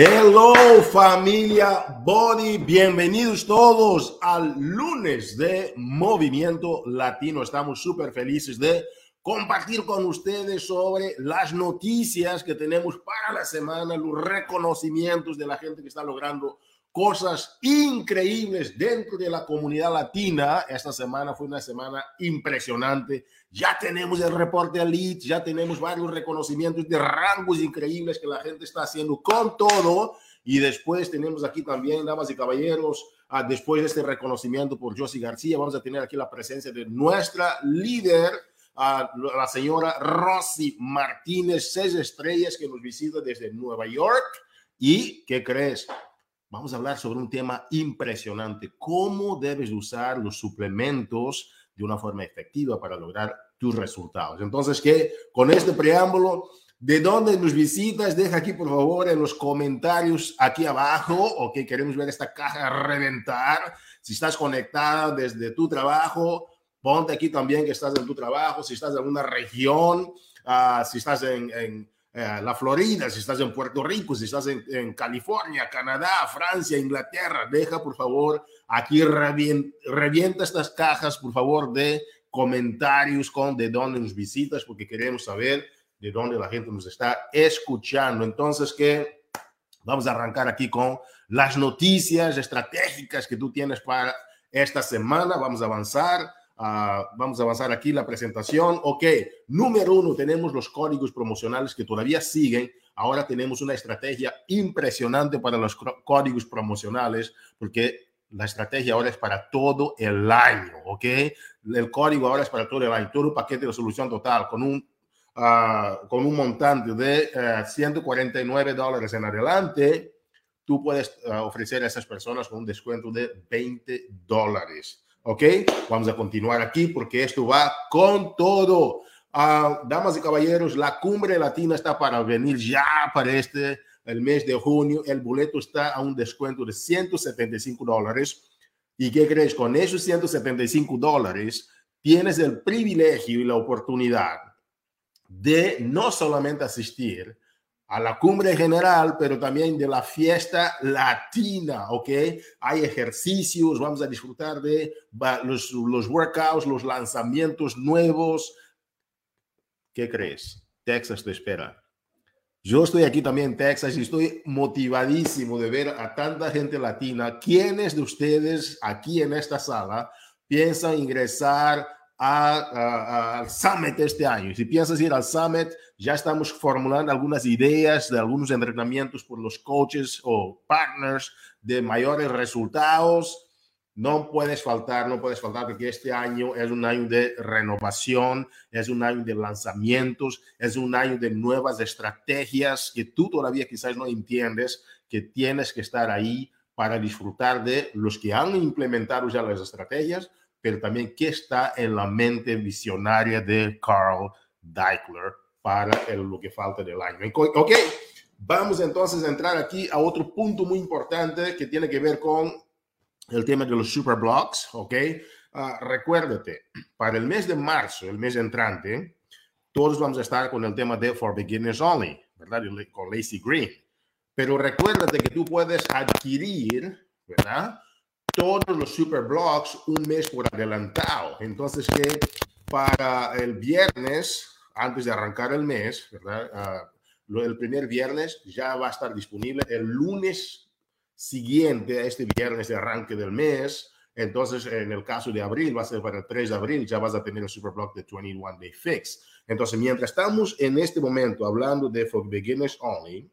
Hello familia Body, bienvenidos todos al lunes de Movimiento Latino. Estamos súper felices de compartir con ustedes sobre las noticias que tenemos para la semana, los reconocimientos de la gente que está logrando cosas increíbles dentro de la comunidad latina. Esta semana fue una semana impresionante. Ya tenemos el reporte elite, ya tenemos varios reconocimientos de rangos increíbles que la gente está haciendo con todo. Y después tenemos aquí también, damas y caballeros, ah, después de este reconocimiento por Josie García, vamos a tener aquí la presencia de nuestra líder, a la señora Rosy Martínez, seis estrellas, que nos visita desde Nueva York. ¿Y qué crees? vamos a hablar sobre un tema impresionante, cómo debes usar los suplementos de una forma efectiva para lograr tus resultados. Entonces, que con este preámbulo, ¿de dónde nos visitas? Deja aquí, por favor, en los comentarios aquí abajo, o que queremos ver esta caja reventar. Si estás conectada desde tu trabajo, ponte aquí también que estás en tu trabajo, si estás en alguna región, uh, si estás en, en eh, la Florida, si estás en Puerto Rico, si estás en, California, Canadá, Francia, Inglaterra, deja por favor aquí revienta, estas cajas por favor de comentarios con de dónde nos visitas porque queremos saber de dónde la gente nos está escuchando. Entonces, que vamos a arrancar aquí con las noticias estratégicas que tú tienes para esta semana. Vamos a avanzar. Ah, vamos a avanzar aquí la presentación. Ok, número uno, tenemos los códigos promocionales que todavía siguen. Ahora tenemos una estrategia impresionante para los códigos promocionales porque la estrategia ahora es para todo el año, ¿ok? El código ahora es para todo el año, todo un paquete de solución total con un, ah, con un montante de 149 eh, dólares en adelante. Tú puedes ah, ofrecer a esas personas con un descuento de 20 dólares. ¿Ok? Vamos a continuar aquí porque esto va con todo. Uh, damas y caballeros, la cumbre latina está para venir ya para este, el mes de junio. El boleto está a un descuento de 175 dólares. ¿Y qué crees? Con esos 175 dólares tienes el privilegio y la oportunidad de no solamente asistir, a la cumbre general, pero también de la fiesta latina, ¿ok? Hay ejercicios, vamos a disfrutar de los, los workouts, los lanzamientos nuevos. ¿Qué crees? Texas te espera. Yo estoy aquí también en Texas y estoy motivadísimo de ver a tanta gente latina. ¿Quiénes de ustedes aquí en esta sala piensan ingresar al Summit este año. Si piensas ir al Summit, ya estamos formulando algunas ideas de algunos entrenamientos por los coaches o partners de mayores resultados. No puedes faltar, no puedes faltar porque este año es un año de renovación, es un año de lanzamientos, es un año de nuevas estrategias que tú todavía quizás no entiendes, que tienes que estar ahí para disfrutar de los que han implementado ya las estrategias, pero también qué está en la mente visionaria de Carl Deichler para lo que falta del año. Ok, vamos entonces a entrar aquí a otro punto muy importante que tiene que ver con el tema de los superblocks, ok. Uh, recuérdate, para el mes de marzo, el mes entrante, todos vamos a estar con el tema de For Beginners Only, ¿verdad? Con Lacey Green. Pero recuérdate que tú puedes adquirir, ¿verdad? Todos los super blogs un mes por adelantado. Entonces, que para el viernes, antes de arrancar el mes, ¿verdad? Ah, el primer viernes ya va a estar disponible. El lunes siguiente a este viernes de arranque del mes, entonces en el caso de abril, va a ser para el 3 de abril, ya vas a tener el superblock de 21 Day Fix. Entonces, mientras estamos en este momento hablando de For Beginners Only,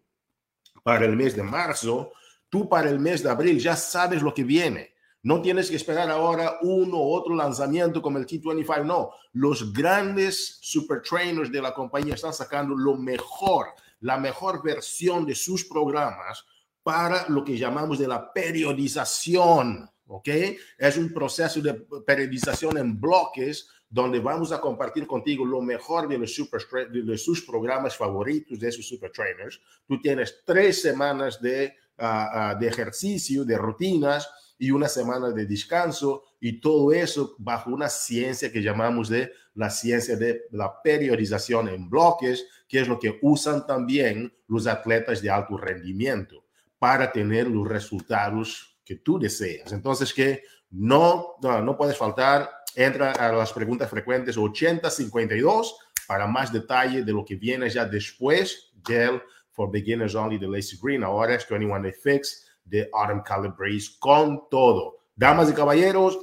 para el mes de marzo, tú para el mes de abril ya sabes lo que viene. No tienes que esperar ahora uno u otro lanzamiento como el T25, no. Los grandes super trainers de la compañía están sacando lo mejor, la mejor versión de sus programas para lo que llamamos de la periodización, ¿ok? Es un proceso de periodización en bloques donde vamos a compartir contigo lo mejor de los, super, de sus programas favoritos de esos super trainers. Tú tienes tres semanas de, ah, ah, de ejercicio, de rutinas, y una semana de descanso y todo eso bajo una ciencia que llamamos de la ciencia de la periodización en bloques, que es lo que usan también los atletas de alto rendimiento. para tener los resultados que tú deseas. Entonces, que no, no, no puedes faltar, entra a las preguntas frecuentes 8052 para más detalle de lo que viene ya después del For Beginners Only de Lazy Green. Ahora es 21 Day Fix de Autumn Color Breeze con todo. Damas y caballeros,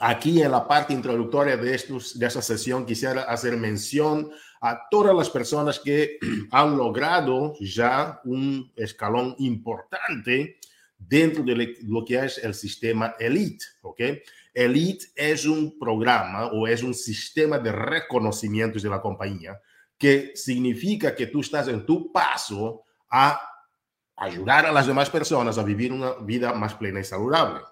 aquí en la parte introductoria de, estos, de esta sesión quisiera hacer mención a todas las personas que han logrado ya un escalón importante dentro de lo que es el sistema Elite, ¿ok? Elite es un programa o es un sistema de reconocimientos de la compañía que significa que tú estás en tu paso a ayudar a las demás personas a vivir una vida más plena y saludable.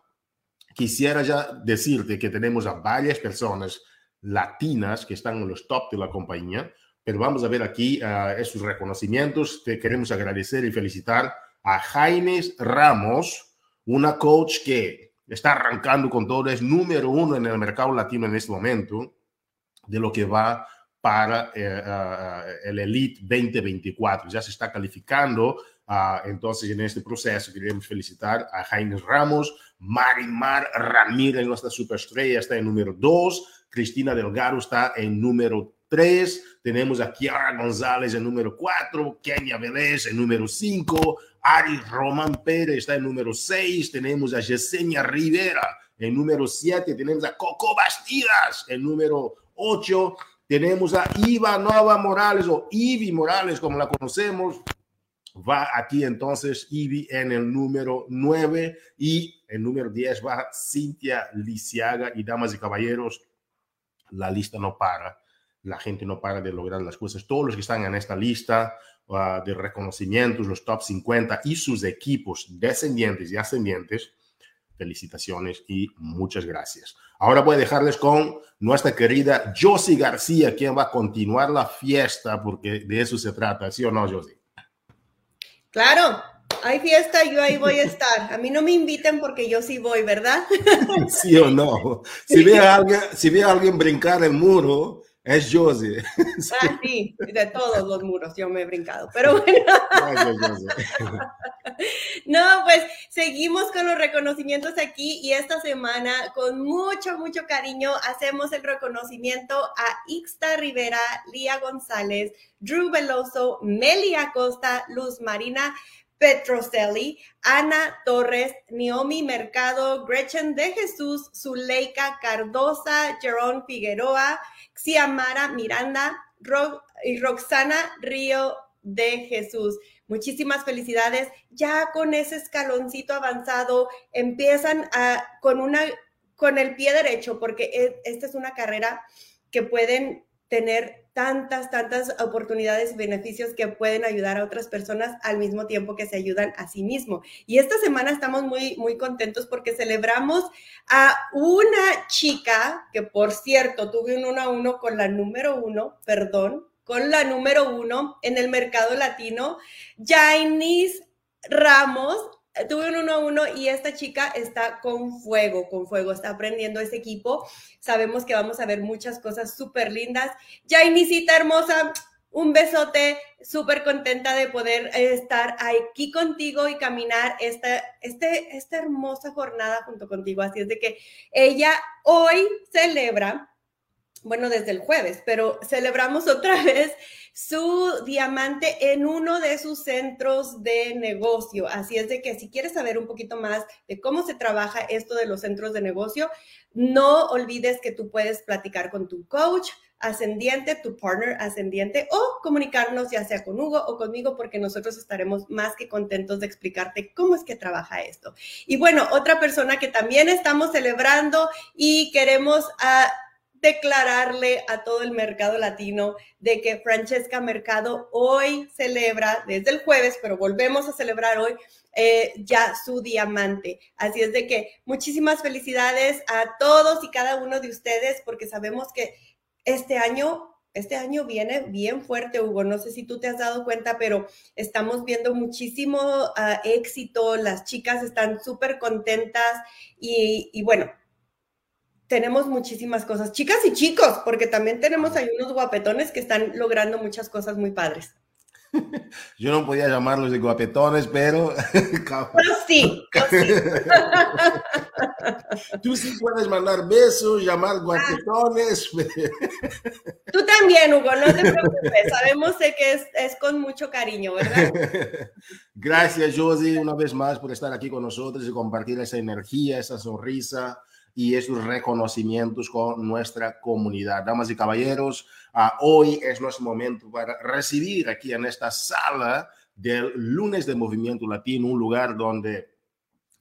Quisiera ya decirte que tenemos a varias personas latinas que están en los top de la compañía, pero vamos a ver aquí uh, esos reconocimientos. Te queremos agradecer y felicitar a Jaime Ramos, una coach que está arrancando con todo, es número uno en el mercado latino en este momento, de lo que va para eh, uh, el Elite 2024. Ya se está calificando, uh, entonces en este proceso queremos felicitar a Jaime Ramos, Marimar Ramírez, nuestra superestrella, está en número dos, Cristina Delgado está en número 3, tenemos a Kiara González en número 4, Kenia Vélez en número 5, Ari Román Pérez está en número 6, tenemos a Yesenia Rivera en número 7, tenemos a Coco Bastidas en número 8, tenemos a Iva Nova Morales o Ivi Morales como la conocemos, va aquí entonces Ivi en el número 9 y el número 10 va Cintia Lisiaga y damas y caballeros, la lista no para la gente no para de lograr las cosas. Todos los que están en esta lista uh, de reconocimientos, los top 50 y sus equipos descendientes y ascendientes, felicitaciones y muchas gracias. Ahora voy a dejarles con nuestra querida Josie García, quien va a continuar la fiesta, porque de eso se trata, ¿sí o no, Josie? Claro, hay fiesta, yo ahí voy a estar. A mí no me inviten porque yo sí voy, ¿verdad? sí o no. Si ve a alguien, si ve a alguien brincar el muro, es Josie. Ah, sí, de todos los muros yo me he brincado, pero bueno. No, pues seguimos con los reconocimientos aquí y esta semana con mucho, mucho cariño hacemos el reconocimiento a Ixta Rivera, Lía González, Drew Veloso, Meli Acosta, Luz Marina Petroselli, Ana Torres, Naomi Mercado, Gretchen de Jesús, Zuleika Cardosa, Jerón Figueroa, Xiamara Miranda y Roxana Río de Jesús. Muchísimas felicidades. Ya con ese escaloncito avanzado empiezan a, con, una, con el pie derecho, porque e, esta es una carrera que pueden tener tantas, tantas oportunidades y beneficios que pueden ayudar a otras personas al mismo tiempo que se ayudan a sí mismo. Y esta semana estamos muy, muy contentos porque celebramos a una chica que, por cierto, tuve un uno a uno con la número uno, perdón, con la número uno en el mercado latino, Jainis Ramos, tuve un uno a uno y esta chica está con fuego, con fuego, está aprendiendo ese equipo. Sabemos que vamos a ver muchas cosas súper lindas. Jainisita hermosa, un besote, súper contenta de poder estar aquí contigo y caminar esta, este, esta hermosa jornada junto contigo. Así es de que ella hoy celebra, bueno, desde el jueves, pero celebramos otra vez su diamante en uno de sus centros de negocio. Así es de que si quieres saber un poquito más de cómo se trabaja esto de los centros de negocio, no olvides que tú puedes platicar con tu coach ascendiente, tu partner ascendiente o comunicarnos ya sea con Hugo o conmigo porque nosotros estaremos más que contentos de explicarte cómo es que trabaja esto. Y bueno, otra persona que también estamos celebrando y queremos... declararle a todo el mercado latino de que Francesca Mercado hoy celebra, desde el jueves, pero volvemos a celebrar hoy, eh, ya su diamante. Así es de que muchísimas felicidades a todos y cada uno de ustedes, porque sabemos que este año... Este año viene bien fuerte, Hugo. No sé si tú te has dado cuenta, pero estamos viendo muchísimo ah, éxito. Las chicas están súper contentas y, y bueno, tenemos muchísimas cosas, chicas y chicos, porque también tenemos ahí unos guapetones que están logrando muchas cosas muy padres. Yo no podía llamarlos de guapetones, pero... Pero sí, sí. Tú sí puedes mandar besos, llamar guapetones. Tú también, Hugo, no te preocupes. Sabemos que es, es con mucho cariño, ¿verdad? Gracias, Josie, una vez más por estar aquí con nosotros y compartir esa energía, esa sonrisa y esos reconocimientos con nuestra comunidad. Damas y caballeros, uh, hoy es nuestro momento para recibir aquí en esta sala del lunes de Movimiento Latino, un lugar donde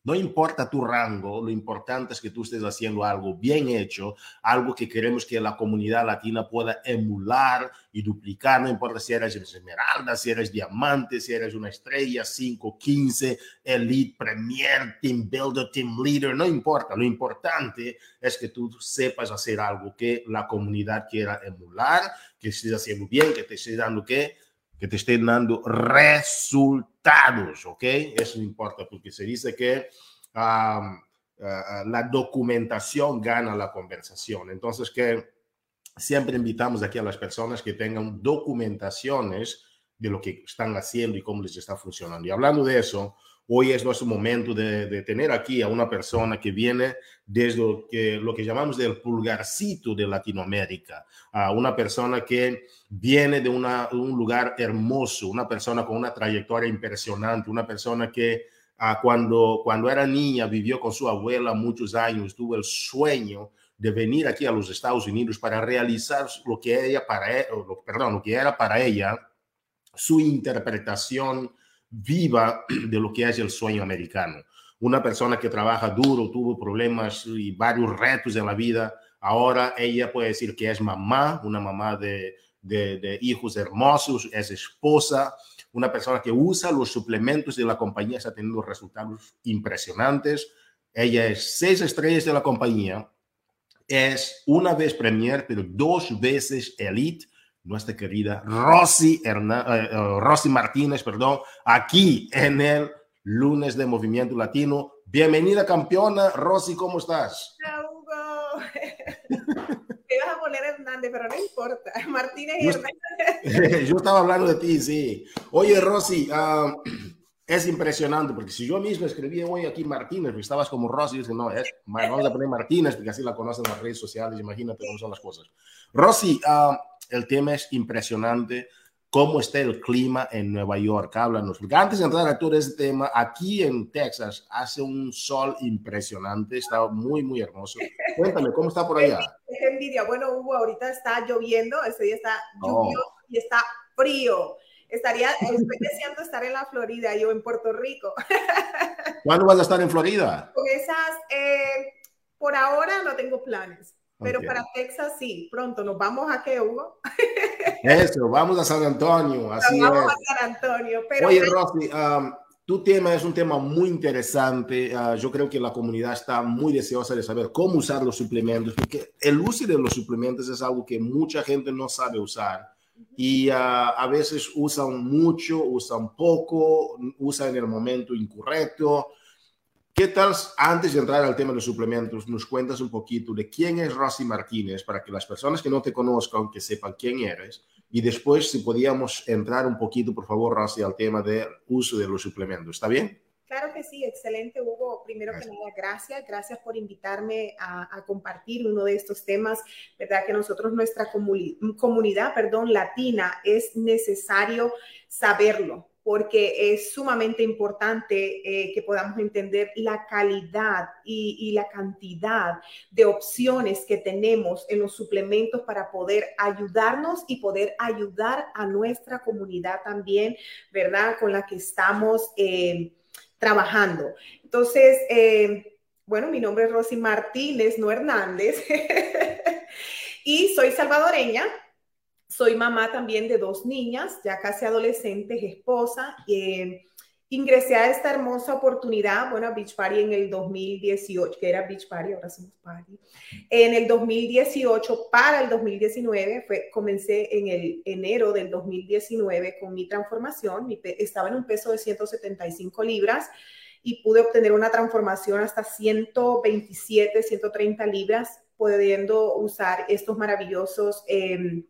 no importa tu rango, lo importante es que tú estés haciendo algo bien hecho, algo que queremos que la comunidad latina pueda emular y duplicar, no importa si eres esmeralda, si eres diamante, si eres una estrella, 5, 15, elite, premier, team builder, team leader, no importa, lo importante es que tú sepas hacer algo que la comunidad quiera emular, que estés haciendo bien, que te estés dando que que te estén dando resultados, ¿ok? Eso importa porque se dice que la documentación gana la conversación. Entonces, que siempre invitamos aquí a las personas que tengan documentaciones de lo que están haciendo y cómo les está funcionando. Y hablando de eso, hoy es nuestro momento de, tener aquí a una persona que viene desde lo que, lo que llamamos del pulgarcito de Latinoamérica, a una persona que viene de, una, un lugar hermoso, una persona con una trayectoria impresionante, una persona que ah, cuando, cuando era niña vivió con su abuela muchos años, tuvo el sueño de venir aquí a los Estados Unidos para realizar lo que ella para e, perdón, lo que era para ella su interpretación viva de lo que es el sueño americano. Una persona que trabaja duro, tuvo problemas y varios retos en la vida, ahora ella puede decir que es mamá, una mamá de, de, hijos hermosos, es esposa, una persona que usa los suplementos de la compañía, está teniendo resultados impresionantes. Ella es seis estrellas de la compañía, es una vez Premier, pero dos veces Elite nuestra querida Rosy, eh, eh, Rosy Martínez, perdón, aquí en el lunes de Movimiento Latino. Bienvenida campeona, Rosy, ¿cómo estás? Hola, Hugo. Te ibas a poner Hernández, pero no importa. Martínez y Hernández. Yo estaba hablando de ti, sí. Oye, Rosy, ah, es impresionante porque si yo mismo escribí hoy aquí Martínez, porque estabas como Rosy, dice, no, es, vamos a poner Martínez porque así la conocen en las redes sociales, imagínate cómo son las cosas. Rosy, uh, el tema es impresionante. ¿Cómo está el clima en Nueva York? Háblanos. Porque antes de entrar a todo este tema, aquí en Texas hace un sol impresionante, está muy, muy hermoso. Cuéntame, ¿cómo está por allá? Qué envidia. Bueno, Hugo, ahorita está lloviendo, ese día está lluvioso y está frío. Estaría, estoy deseando estar en la Florida, yo en Puerto Rico. ¿Cuándo vas a estar en Florida? Con esas, eh, por ahora no tengo planes. Pero para Texas sí, pronto nos vamos a qué, Hugo? Eso, vamos a San Antonio. Así vamos a San Antonio. Pero Oye, Rosy, um, tu tema es un tema muy interesante. Uh, yo creo que la comunidad está muy deseosa de saber cómo usar los suplementos, porque el uso de los suplementos es algo que mucha gente no sabe usar. Y uh, a veces usan mucho, usan poco, usan en el momento incorrecto. ¿Qué tal, antes de entrar al tema de los suplementos, nos cuentas un poquito de quién es Rosy Martínez para que las personas que no te conozcan, que sepan quién eres? Y después, si podíamos entrar un poquito, por favor, Rosy, al tema del uso de los suplementos. ¿Está bien? Claro que sí, excelente, Hugo. Primero que nada, gracias. Gracias por invitarme a, compartir uno de estos temas. Verdad que nosotros, nuestra comunidad, perdón, latina, es necesario saberlo porque es sumamente importante eh, que podamos entender la calidad y, la cantidad de opciones que tenemos en los suplementos para poder ayudarnos y poder ayudar a nuestra comunidad también, ¿verdad? Con la que estamos eh, trabajando. Entonces, eh, bueno, mi nombre es Rosy Martínez, no Hernández, y soy salvadoreña. Soy mamá también de dos niñas, ya casi adolescentes, esposa. Eh, ingresé a esta hermosa oportunidad, bueno, a Beach Party en el 2018, que era Beach Party, ahora somos Party. En el 2018 para el 2019, fue, comencé en el enero del 2019 con mi transformación. estaba en un peso de 175 libras y pude obtener una transformación hasta 127, 130 libras, pudiendo usar estos maravillosos... Eh,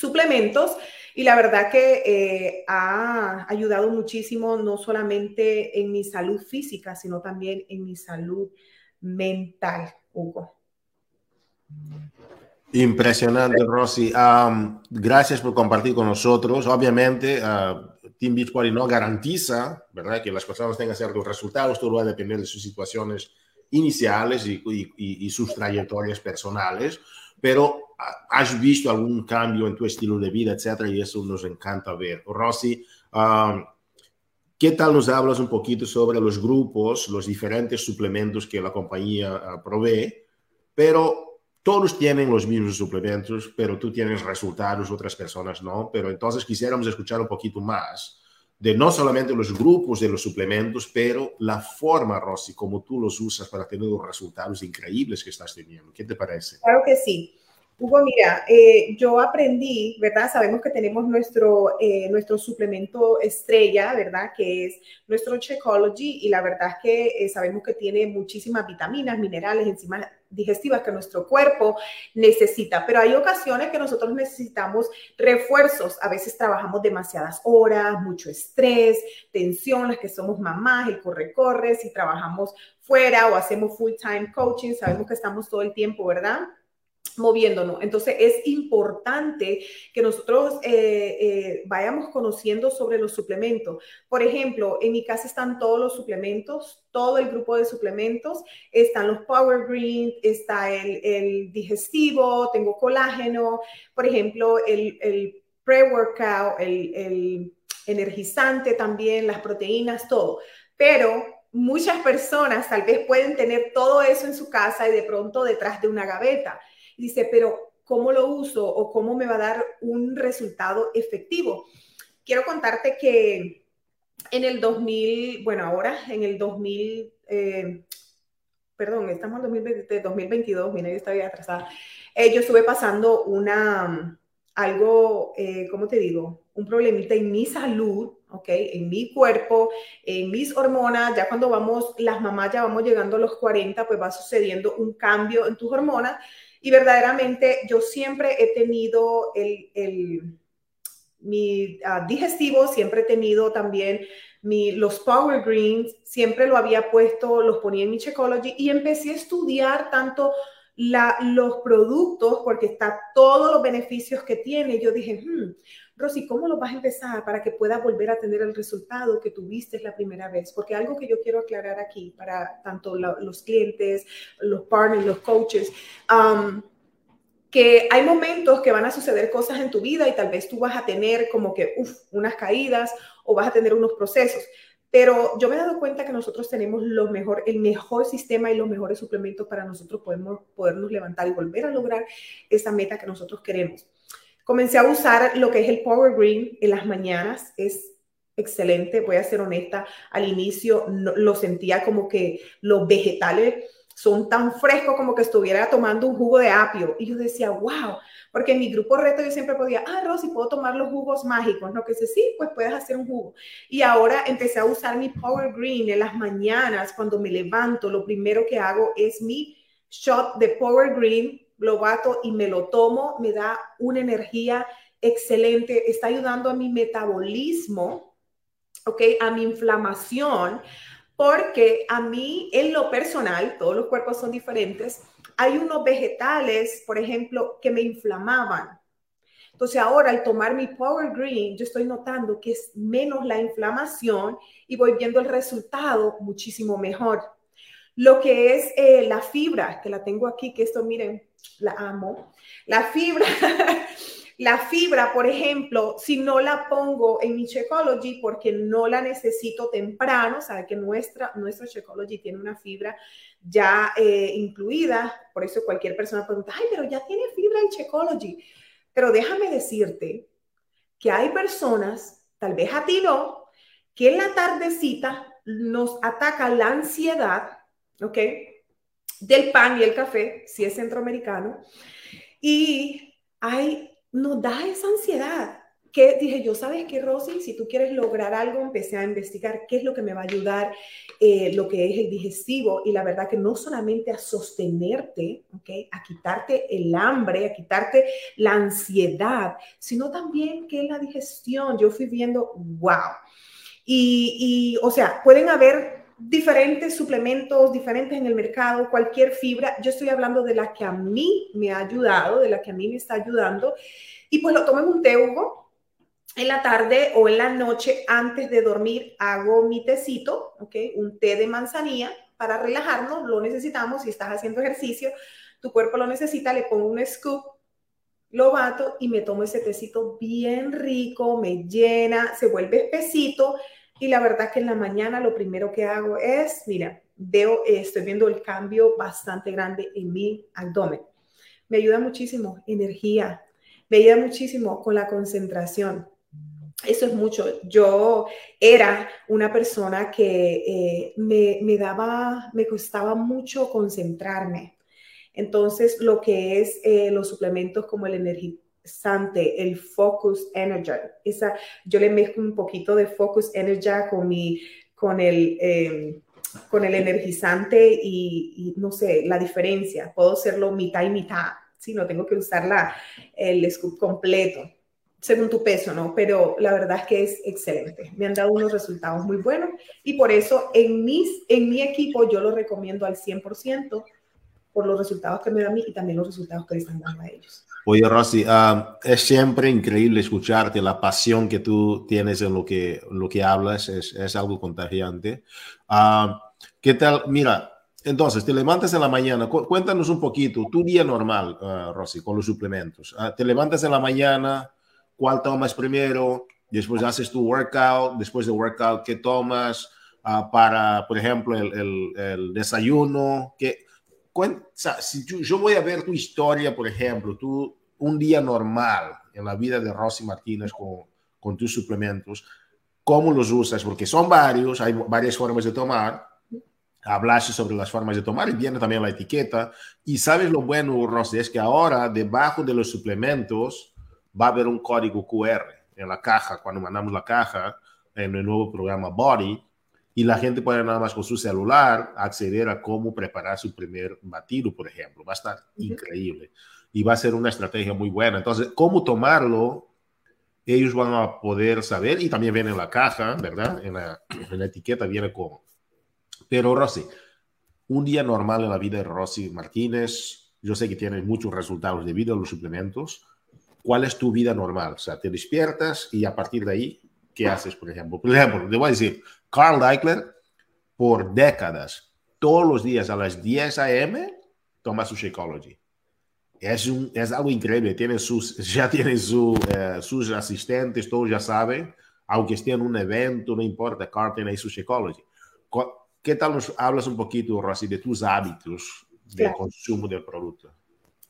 suplementos Y la verdad que eh, ha ayudado muchísimo, no solamente en mi salud física, sino también en mi salud mental, Hugo. Impresionante, Rosy. gracias por compartir con nosotros. Obviamente, uh, Team Beachbody no garantiza ¿verdad? que las personas tengan ciertos resultados, todo va a depender de sus situaciones iniciales y, y, sus trayectorias personales, pero has visto algún cambio en tu estilo de vida, etcétera, y eso nos encanta ver. Rosy, ¿qué tal nos hablas un poquito sobre los grupos, los diferentes suplementos que la compañía ah, provee? Pero todos tienen los mismos suplementos, pero tú tienes resultados, otras personas no. Pero entonces quisiéramos escuchar un poquito más de no solamente los grupos de los suplementos, pero la forma, Rosy, como tú los usas para tener los resultados increíbles que estás teniendo. ¿Qué te parece? Claro que sí. Hugo, mira, eh, yo aprendí, ¿verdad? Sabemos que tenemos nuestro, eh, nuestro suplemento estrella, ¿verdad? Que es nuestro Checology y la verdad es que eh, sabemos que tiene muchísimas vitaminas, minerales, enzimas digestivas que nuestro cuerpo necesita, pero hay ocasiones que nosotros necesitamos refuerzos. A veces trabajamos demasiadas horas, mucho estrés, tensión, las que somos mamás, el corre-corre, si trabajamos fuera o hacemos full-time coaching, sabemos que estamos todo el tiempo, ¿verdad? Moviéndonos. Entonces es importante que nosotros eh, eh, vayamos conociendo sobre los suplementos. Por ejemplo, en mi casa están todos los suplementos, todo el grupo de suplementos, están los Power Green, está el, digestivo, tengo colágeno, por ejemplo, el, el pre-workout, el, el energizante también, las proteínas, todo. Pero muchas personas tal vez pueden tener todo eso en su casa y de pronto detrás de una gaveta dice, pero ¿cómo lo uso o cómo me va a dar un resultado efectivo? Quiero contarte que en el 2000, bueno, ahora en el 2000, eh, perdón, estamos en 2020, 2022, mira, yo estaba atrasada. Eh, yo estuve pasando una, algo, eh, ¿cómo te digo? Un problemita en mi salud, ¿ok? En mi cuerpo, en mis hormonas. Ya cuando vamos, las mamás ya vamos llegando a los 40, pues va sucediendo un cambio en tus hormonas y verdaderamente yo siempre he tenido el, mi ah, digestivo, siempre he tenido también mi, los Power Greens, siempre lo había puesto, los ponía en mi Checology y empecé a estudiar tanto la, los productos porque está todos los beneficios que tiene. Yo dije, hmm, Rosy, ¿cómo lo vas a empezar para que pueda volver a tener el resultado que tuviste la primera vez? Porque algo que yo quiero aclarar aquí para tanto los clientes, los partners, los coaches, que hay momentos que van a suceder cosas en tu vida y tal vez tú vas a tener como que, unas caídas o vas a tener unos procesos. Pero yo me he dado cuenta que nosotros tenemos lo mejor, el mejor sistema y los mejores suplementos para nosotros podemos, podernos levantar y volver a lograr esa meta que nosotros queremos. Comencé a usar lo que es el Power Green en las mañanas. Es excelente, voy a ser honesta. Al inicio lo sentía como que los vegetales son tan frescos como que estuviera tomando un jugo de apio. Y yo decía, wow, porque en mi grupo reto yo siempre podía, ah, Rosy, puedo tomar los jugos mágicos. No, que dice, sí, pues puedes hacer un jugo. Y ahora empecé a usar mi Power Green en las mañanas cuando me levanto. Lo primero que hago es mi shot de Power Green lo bato y me lo tomo, me da una energía excelente, está ayudando a mi metabolismo, ¿ok? A mi inflamación, porque a mí en lo personal, todos los cuerpos son diferentes, hay unos vegetales, por ejemplo, que me inflamaban. Entonces ahora al tomar mi Power Green, yo estoy notando que es menos la inflamación y voy viendo el resultado muchísimo mejor. Lo que es eh, la fibra, que la tengo aquí, que esto miren, la amo. La fibra, la fibra, por ejemplo, si no la pongo en mi Checology porque no la necesito temprano, sabe que nuestra, nuestro Checology tiene una fibra ya eh, incluida, por eso cualquier persona pregunta, ay, pero ya tiene fibra en Checology. Pero déjame decirte que hay personas, tal vez a ti no, que en la tardecita nos ataca la ansiedad, ¿ok? del pan y el café, si es centroamericano, y hay, nos da esa ansiedad. que dije yo, ¿sabes qué, Rosy? Si tú quieres lograr algo, empecé a investigar qué es lo que me va a ayudar, eh, lo que es el digestivo, y la verdad que no solamente a sostenerte, ¿okay? a quitarte el hambre, a quitarte la ansiedad, sino también que la digestión. Yo fui viendo, wow. Y, y o sea, pueden haber diferentes suplementos, diferentes en el mercado, cualquier fibra. Yo estoy hablando de la que a mí me ha ayudado, de la que a mí me está ayudando. Y pues lo tomo en un té, Hugo, en la tarde o en la noche antes de dormir hago mi tecito, ¿ok? Un té de manzanilla para relajarnos, lo necesitamos si estás haciendo ejercicio, tu cuerpo lo necesita, le pongo un scoop, lo bato y me tomo ese tecito bien rico, me llena, se vuelve espesito y la verdad que en la mañana lo primero que hago es, mira, veo, estoy viendo el cambio bastante grande en mi abdomen. Me ayuda muchísimo, energía, me ayuda muchísimo con la concentración. Eso es mucho. Yo era una persona que eh, me, daba, me costaba mucho concentrarme. Entonces, lo que es eh, los suplementos como el energizante, el Focus Energy, esa, yo le mezclo un poquito de Focus Energy con, mi, con, el, em, con el energizante y, no sé, la diferencia. Puedo hacerlo mitad y mitad, si no tengo que usar la, el scoop completo según tu peso, ¿no? Pero la verdad es que es excelente. Me han dado unos resultados muy buenos y por eso en, mis, en mi equipo yo lo recomiendo al 100% por los resultados que me da a mí y también los resultados que le están dando a ellos. Oye, Rosy, ah, es siempre increíble escucharte, la pasión que tú tienes en lo que, lo que hablas es, es algo contagiante. Uh, ¿Qué tal? Mira, entonces, te levantas en la mañana, cuéntanos un poquito, tu día normal, uh, Rosy, con los suplementos. te levantas en la mañana, cuál tomas primero, después haces tu workout, después del workout, ¿qué tomas uh, para, por ejemplo, el, el, el desayuno? ¿Qué, si yo, yo, voy a ver tu historia, por ejemplo, tú, un día normal en la vida de Rosy Martínez con, con tus suplementos, ¿cómo los usas? Porque son varios, hay varias formas de tomar. Hablaste sobre las formas de tomar y viene también la etiqueta. Y sabes lo bueno, Rosy, es que ahora debajo de los suplementos va a haber un código QR en la caja, cuando mandamos la caja en el nuevo programa Body, y la gente puede nada más con su celular acceder a cómo preparar su primer batido, por ejemplo. Va a estar increíble y va a ser una estrategia muy buena. Entonces, cómo tomarlo, ellos van a poder saber y también viene en la caja, ¿verdad? En la, en la etiqueta viene con. Pero Rosy, un día normal en la vida de Rosy Martínez, yo sé que tiene muchos resultados debido a los suplementos, cuál es tu vida normal. O sea, te despiertas y a partir de ahí, ¿qué haces, por ejemplo? Por te voy a decir, Carl Deichler, por décadas, todos los días a las 10 a.m., toma su Shakeology. Es, un, es algo increíble, tiene sus, ya tiene su, eh, sus asistentes, todos ya saben, aunque esté en un evento, no importa, Carl tiene su Shakeology. ¿Qué tal nos hablas un poquito, Rosy, de tus hábitos de consumo del producto?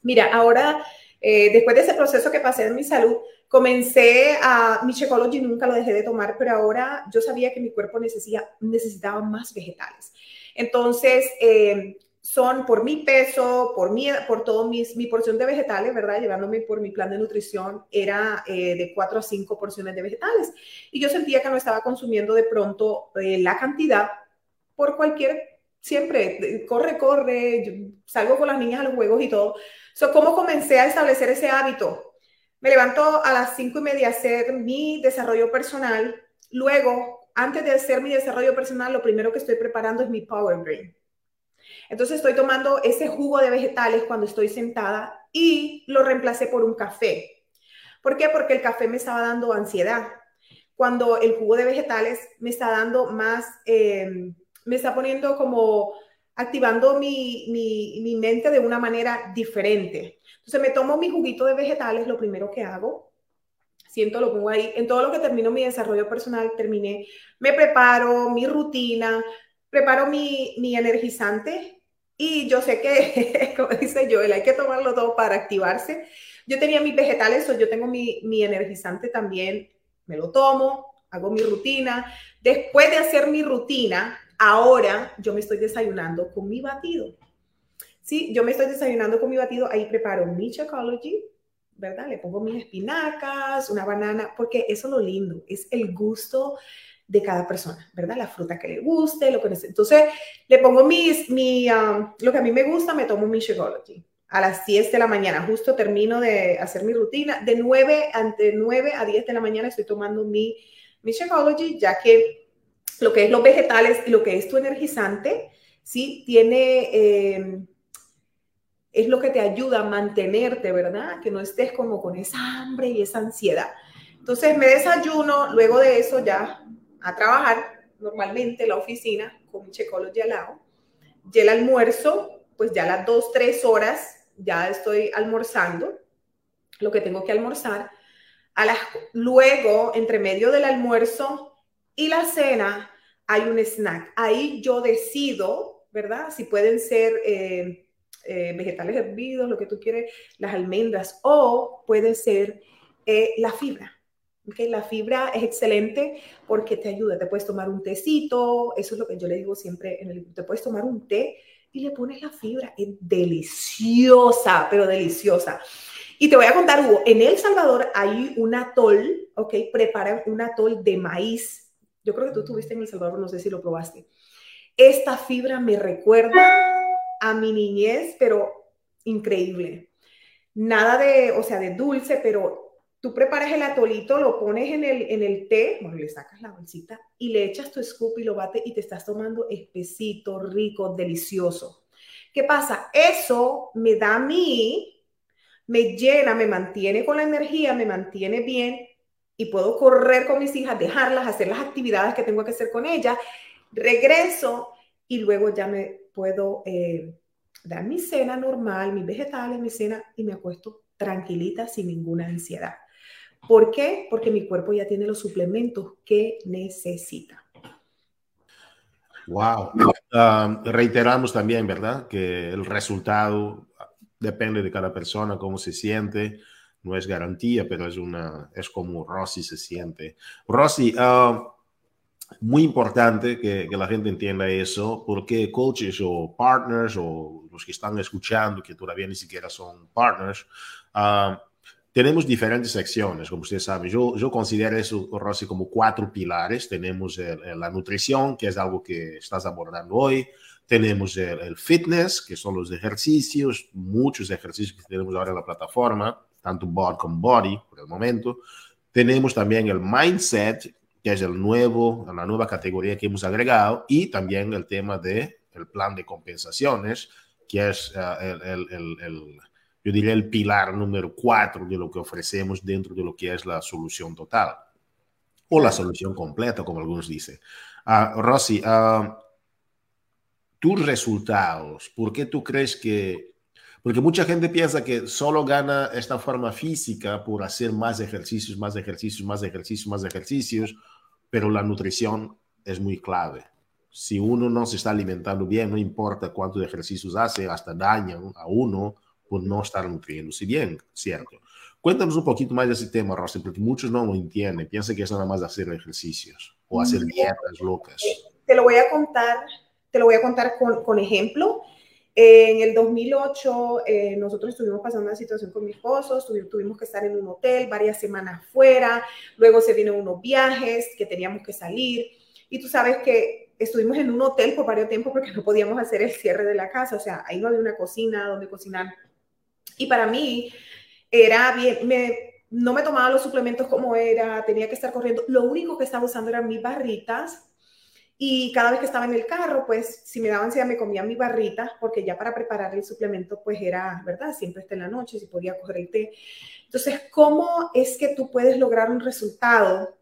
Mira, ahora eh, después de ese proceso que pasé en mi salud, comencé a, mi Checology nunca lo dejé de tomar, pero ahora yo sabía que mi cuerpo necesitaba más vegetales. Entonces, eh, son por mi peso, por mi, por todo mis, mi porción de vegetales, ¿verdad? Llevándome por mi plan de nutrición, era eh, de 4 a 5 porciones de vegetales. Y yo sentía que no estaba consumiendo de pronto la cantidad por cualquier, siempre, corre, corre, salgo con las niñas a los juegos y todo. ¿Cómo comencé a establecer ese hábito? Me levanto a las cinco y media a hacer mi desarrollo personal. Luego, antes de hacer mi desarrollo personal, lo primero que estoy preparando es mi Power Brain. Entonces estoy tomando ese jugo de vegetales cuando estoy sentada y lo reemplacé por un café. ¿Por qué? Porque el café me estaba dando ansiedad. Cuando el jugo de vegetales me está dando más, eh, me está poniendo como activando mi, mente de una manera diferente. Entonces me tomo mi juguito de vegetales, lo primero que hago, siento, lo pongo ahí, en todo lo que termino mi desarrollo personal, terminé, me preparo mi rutina, preparo mi, mi energizante y yo sé que, como dice Joel, hay que tomarlo todo para activarse. Yo tenía mis vegetales, o yo tengo mi, mi energizante también, me lo tomo, hago mi rutina. Después de hacer mi rutina, Ahora yo me estoy desayunando con mi batido. Sí, yo me estoy desayunando con mi batido. Ahí preparo mi Chocology, ¿verdad? Le pongo mis espinacas, una banana, porque eso es lo lindo, es el gusto de cada persona, ¿verdad? La fruta que le guste, lo que necesite. Entonces, le pongo mis, mi, um, lo que a mí me gusta, me tomo mi Shakeology a las 10 de la mañana. Justo termino de hacer mi rutina. De 9, ante 9 a 10 de la mañana estoy tomando mi, mi Shakeology, ya que lo que es los vegetales y lo que es tu energizante, ¿sí? Tiene... Eh, es lo que te ayuda a mantenerte, ¿verdad? Que no estés como con esa hambre y esa ansiedad. Entonces me desayuno, luego de eso ya a trabajar normalmente en la oficina con mi Checology al lado. Y el almuerzo, pues ya a las dos, tres horas ya estoy almorzando lo que tengo que almorzar. A las, luego, entre medio del almuerzo y la cena, hay un snack. Ahí yo decido, ¿verdad? Si pueden ser eh, eh, vegetales hervidos, lo que tú quieres, las almendras, o puede ser eh, la fibra. ¿okay? La fibra es excelente porque te ayuda. Te puedes tomar un tecito, eso es lo que yo le digo siempre en el te puedes tomar un té y le pones la fibra. Es deliciosa, pero deliciosa. Y te voy a contar, Hugo, en El Salvador hay un atol, ¿ok? Preparan un atol de maíz. Yo creo que tú estuviste en El Salvador, no sé si lo probaste. Esta fibra me recuerda a mi niñez, pero increíble. Nada de, o sea, de dulce, pero tú preparas el atolito, lo pones en el, en el té, bueno, le sacas la bolsita y le echas tu scoop y lo bate y te estás tomando espesito, rico, delicioso. ¿Qué pasa? Eso me da a mí, me llena, me mantiene con la energía, me mantiene bien y puedo correr con mis hijas, dejarlas, hacer las actividades que tengo que hacer con ellas, regreso y luego ya me puedo eh, dar mi cena normal, mis vegetales, mi cena y me acuesto tranquilita sin ninguna ansiedad. ¿Por qué? Porque mi cuerpo ya tiene los suplementos que necesita. Wow. Ah, reiteramos también, ¿verdad? Que el resultado depende de cada persona, cómo se siente. No es garantía, pero es una, es como Rosy se siente. Rosy, uh, muy importante que, la gente entienda eso, porque coaches o partners o los que están escuchando, que todavía ni siquiera son partners, uh, tenemos diferentes secciones, como ustedes saben. Yo, yo considero eso, Rosy, como cuatro pilares. Tenemos la nutrición, que es algo que estás abordando hoy. Tenemos el, el, fitness, que son los ejercicios, muchos ejercicios que tenemos ahora en la plataforma, tanto bod como body por el momento. Tenemos también el mindset, que es el nuevo, la nueva categoría que hemos agregado, y también el tema del el plan de compensaciones, que es uh, el, el, el, yo diría el pilar número cuatro de lo que ofrecemos dentro de lo que es la solución total, o la solución completa, como algunos dicen. Uh, Rosy, uh, tus resultados, ¿por qué tú crees que porque mucha gente piensa que solo gana esta forma física por hacer más ejercicios, más ejercicios, más ejercicios, más ejercicios, pero la nutrición es muy clave. Si uno no se está alimentando bien, no importa cuántos ejercicios hace, hasta dañan a uno por no estar nutriéndose bien, ¿cierto? Cuéntanos un poquito más de ese tema, Rosy, porque muchos no lo entienden, piensan que es nada más hacer ejercicios o hacer dietas locas. Te lo voy a contar, te lo voy a contar con, con ejemplo. En el 2008 eh, nosotros estuvimos pasando una situación con mi esposo, tuvimos, que estar en un hotel varias semanas fuera, luego se vienen unos viajes que teníamos que salir y tú sabes que estuvimos en un hotel por varios tiempos porque no podíamos hacer el cierre de la casa, o sea, ahí no había una cocina donde cocinar. Y para mí era bien, me, no me tomaba los suplementos como era, tenía que estar corriendo. Lo único que estaba usando eran mis barritas y cada vez que estaba en el carro, pues si me daba ansiedad me comía mi barrita, porque ya para preparar el suplemento, pues era, ¿verdad? Siempre está en la noche, si podía coger el té. Entonces, ¿cómo es que tú puedes lograr un resultado,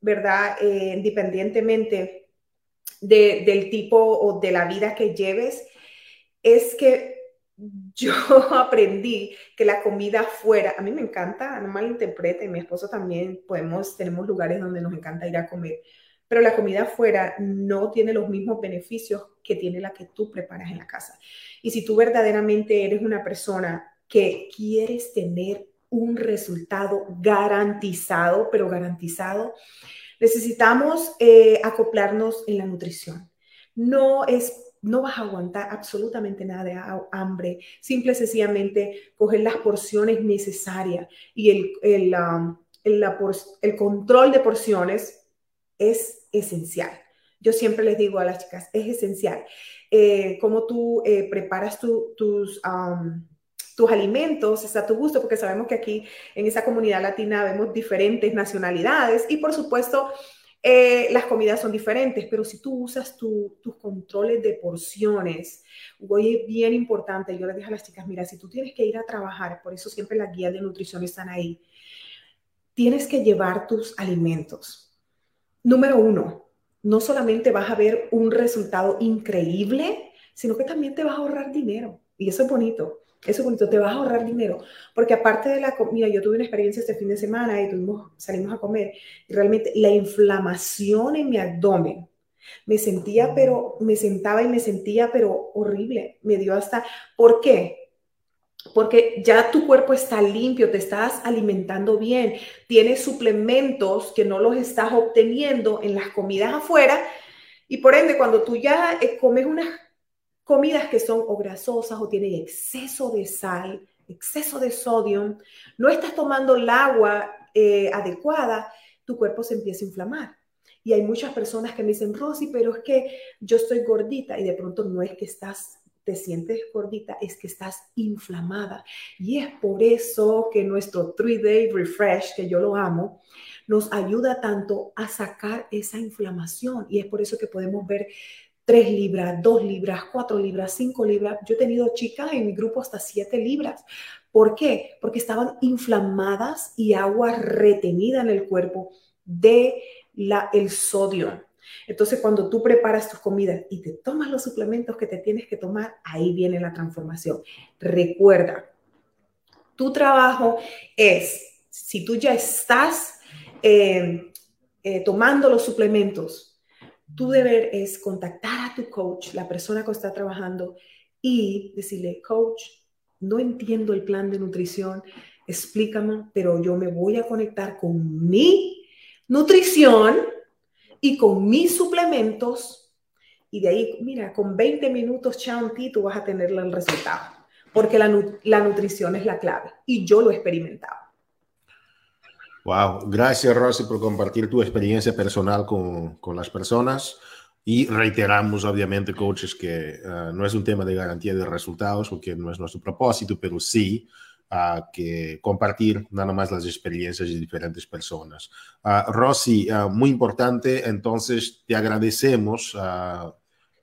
¿verdad? Eh, independientemente de, del tipo o de la vida que lleves, es que yo aprendí que la comida fuera, a mí me encanta, no malinterprete, mi esposo también, podemos, tenemos lugares donde nos encanta ir a comer, pero la comida afuera no tiene los mismos beneficios que tiene la que tú preparas en la casa. Y si tú verdaderamente eres una persona que quieres tener un resultado garantizado, pero garantizado, necesitamos eh, acoplarnos en la nutrición. No es no vas a aguantar absolutamente nada de hambre. Simple sencillamente coger las porciones necesarias y el, el, um, el, control de porciones es esencial. Yo siempre les digo a las chicas, es esencial. Eh, cómo tú eh, preparas tus, um, tus alimentos, está a tu gusto, porque sabemos que aquí en esa comunidad latina vemos diferentes nacionalidades y por supuesto eh, las comidas son diferentes, pero si tú usas tus controles de porciones, hoy es bien importante, yo les dije a las chicas, mira, si tú tienes que ir a trabajar, por eso siempre las guías de nutrición están ahí, tienes que llevar tus alimentos. Número uno, no solamente vas a ver un resultado increíble, sino que también te vas a ahorrar dinero. Y eso es bonito. Eso es bonito, te vas a ahorrar dinero, porque aparte de la comida, yo tuve una experiencia este fin de semana y tuvimos, salimos a comer, y realmente la inflamación en mi abdomen, me sentía, pero me sentaba y me sentía, pero horrible, me dio hasta, ¿por qué? Porque ya tu cuerpo está limpio, te estás alimentando bien, tienes suplementos que no los estás obteniendo en las comidas afuera, y por ende, cuando tú ya eh, comes unas comidas que son o grasosas o tienen exceso de sal, exceso de sodio, no estás tomando el agua eh, adecuada, tu cuerpo se empieza a inflamar. Y hay muchas personas que me dicen, Rosy, pero es que yo estoy gordita y de pronto no es que estás, te sientes gordita, es que estás inflamada. Y es por eso que nuestro 3-Day Refresh, que yo lo amo, nos ayuda tanto a sacar esa inflamación. Y es por eso que podemos ver 3 libras, 2 libras, 4 libras, 5 libras. Yo he tenido chicas en mi grupo hasta 7 libras. ¿Por qué? Porque estaban inflamadas y agua retenida en el cuerpo de la, el sodio. Entonces, cuando tú preparas tus comidas y te tomas los suplementos que te tienes que tomar, ahí viene la transformación. Recuerda, tu trabajo es, si tú ya estás eh, eh, tomando los suplementos, tu deber es contactar a tu coach, la persona que está trabajando, y decirle, coach, no entiendo el plan de nutrición, explícame, pero yo me voy a conectar con mi nutrición y con mis suplementos. Y de ahí, mira, con 20 minutos, chanti, tú vas a tener el resultado. Porque la, la nutrición es la clave. Y yo lo he experimentado. Wow, gracias Rosy por compartir tu experiencia personal con, con las personas y reiteramos obviamente coaches que uh, no es un tema de garantía de resultados porque no es nuestro propósito, pero sí uh, que compartir nada más las experiencias de diferentes personas. Uh, Rosy, muy importante, entonces te agradecemos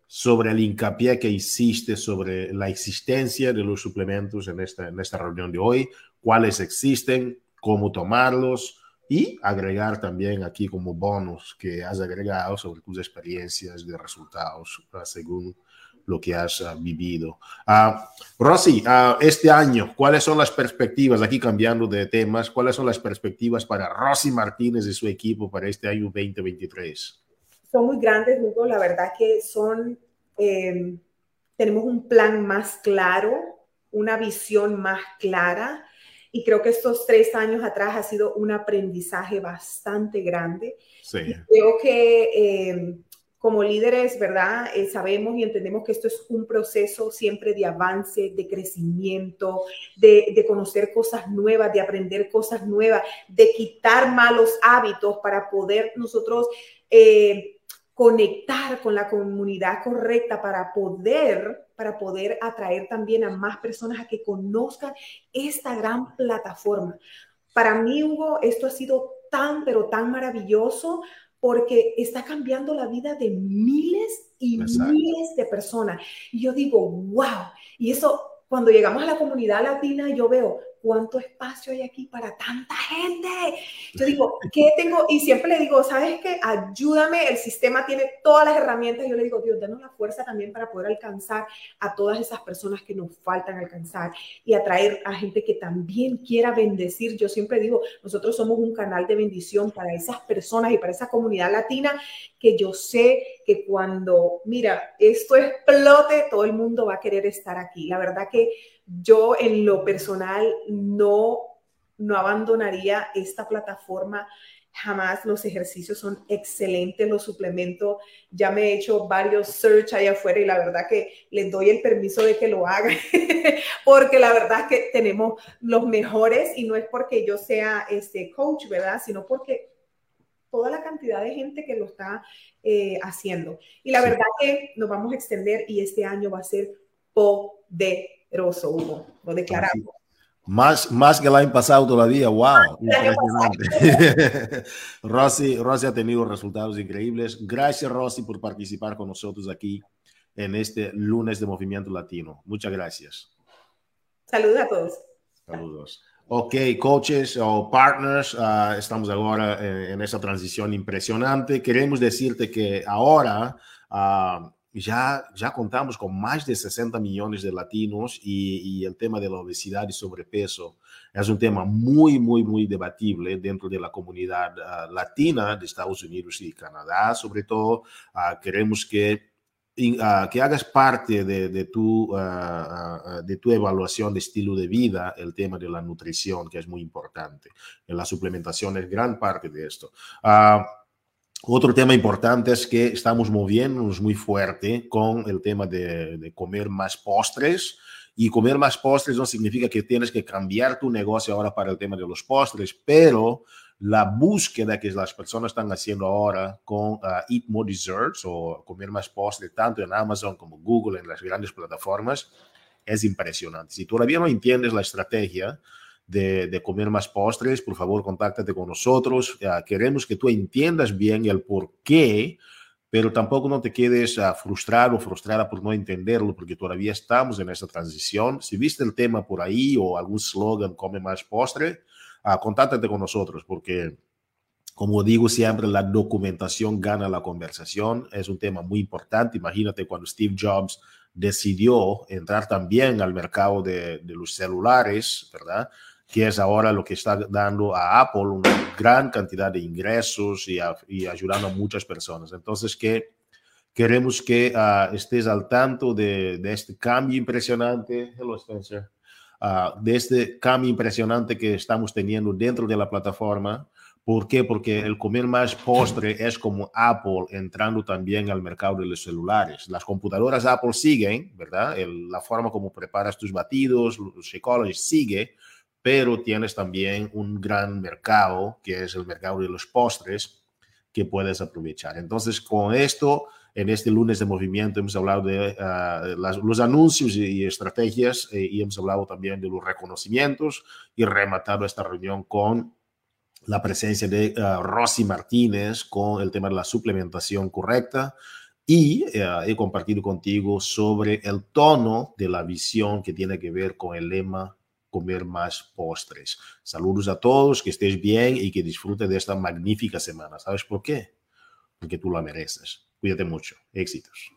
sobre el hincapié que hiciste sobre la existencia de los suplementos en esta, en esta reunión de hoy, cuáles existen, cómo tomarlos y agregar también aquí como bonus que has agregado sobre tus experiencias de resultados según lo que has uh, vivido. Uh, Rosy, uh, este año, ¿cuáles son las perspectivas, aquí cambiando de temas, cuáles son las perspectivas para Rosy Martínez y su equipo para este año 2023? Son muy grandes, Hugo, la verdad que son, eh, tenemos un plan más claro, una visión más clara y creo que estos tres años atrás ha sido un aprendizaje bastante grande. Sí. creo que eh, como líderes, ¿verdad? Eh, sabemos y entendemos que esto es un proceso siempre de avance, de crecimiento, de, de, conocer cosas nuevas, de aprender cosas nuevas, de quitar malos hábitos para poder nosotros... Eh, conectar con la comunidad correcta para poder, para poder atraer también a más personas a que conozcan esta gran plataforma. Para mí, Hugo, esto ha sido tan, pero tan maravilloso porque está cambiando la vida de miles y miles de personas. Y yo digo, wow, y eso, cuando llegamos a la comunidad latina, yo veo, ¿cuánto espacio hay aquí para tanta gente? Yo digo, ¿qué tengo? Y siempre le digo, ¿sabes qué? Ayúdame, el sistema tiene todas las herramientas. Yo le digo, Dios, denos la fuerza también para poder alcanzar a todas esas personas que nos faltan alcanzar y atraer a gente que también quiera bendecir. Yo siempre digo, nosotros somos un canal de bendición para esas personas y para esa comunidad latina que yo sé que cuando, mira, esto explote, todo el mundo va a querer estar aquí. La verdad que yo en lo personal no, no abandonaría esta plataforma jamás. Los ejercicios son excelentes, los suplementos. Ya me he hecho varios search allá afuera y la verdad que les doy el permiso de que lo hagan, porque la verdad es que tenemos los mejores y no es porque yo sea este coach, ¿verdad? Sino porque toda la cantidad de gente que lo está eh, haciendo. Y la verdad que nos vamos a extender y este año va a ser poderoso, Hugo. Lo declaramos. Más, más que el año pasado todavía, wow, impresionante. Rosy, Rosy ha tenido resultados increíbles. Gracias, Rosy, por participar con nosotros aquí en este lunes de Movimiento Latino. Muchas gracias. Saludos a todos. Saludos. Ok, coaches o partners, uh, estamos ahora en, en, esa transición impresionante. Queremos decirte que ahora uh, ya, ya contamos con más de 60 millones de latinos y, y, el tema de la obesidad y sobrepeso es un tema muy, muy, muy debatible dentro de la comunidad uh, latina de Estados Unidos y Canadá. Sobre todo, queremos que, uh, que hagas parte de, de tu, de tu evaluación de estilo de vida el tema de la nutrición, que es muy importante. La suplementación es gran parte de esto. Otro tema importante es que estamos moviéndonos muy fuerte con el tema de, de, comer más postres. Y comer más postres no significa que tienes que cambiar tu negocio ahora para el tema de los postres, pero la búsqueda que las personas están haciendo ahora con uh, Eat More Desserts o comer más postres, tanto en Amazon como Google, en las grandes plataformas, es impresionante. Si todavía no entiendes la estrategia, de, de, comer más postres, por favor, contáctate con nosotros. Uh, queremos que tú entiendas bien el por qué, pero tampoco no te quedes uh, frustrado o frustrada por no entenderlo, porque todavía estamos en esa transición. Si viste el tema por ahí o algún slogan, come más postre, uh, contáctate con nosotros, porque como digo siempre, la documentación gana la conversación. Es un tema muy importante. Imagínate cuando Steve Jobs decidió entrar también al mercado de, de los celulares, ¿verdad? Que es ahora lo que está dando a Apple una gran cantidad de ingresos y, a, y ayudando a muchas personas. Entonces, que queremos que uh, estés al tanto de, de, este cambio impresionante. Hello, Spencer. Uh, de este cambio impresionante que estamos teniendo dentro de la plataforma. ¿Por qué? Porque el comer más postre es como Apple entrando también al mercado de los celulares. Las computadoras Apple siguen, ¿verdad? El, la forma como preparas tus batidos, los Shakeology sigue, pero tienes también un gran mercado, que es el mercado de los postres, que puedes aprovechar. Entonces, con esto, en este lunes de movimiento hemos hablado de uh, las, los anuncios y, y estrategias eh, y hemos hablado también de los reconocimientos y rematado esta reunión con la presencia de uh, Rosy Martínez con el tema de la suplementación correcta y uh, he compartido contigo sobre el tono de la visión que tiene que ver con el lema comer más postres. Saludos a todos, que estés bien y que disfrutes de esta magnífica semana. ¿Sabes por qué? Porque tú la mereces. Cuídate mucho. Éxitos.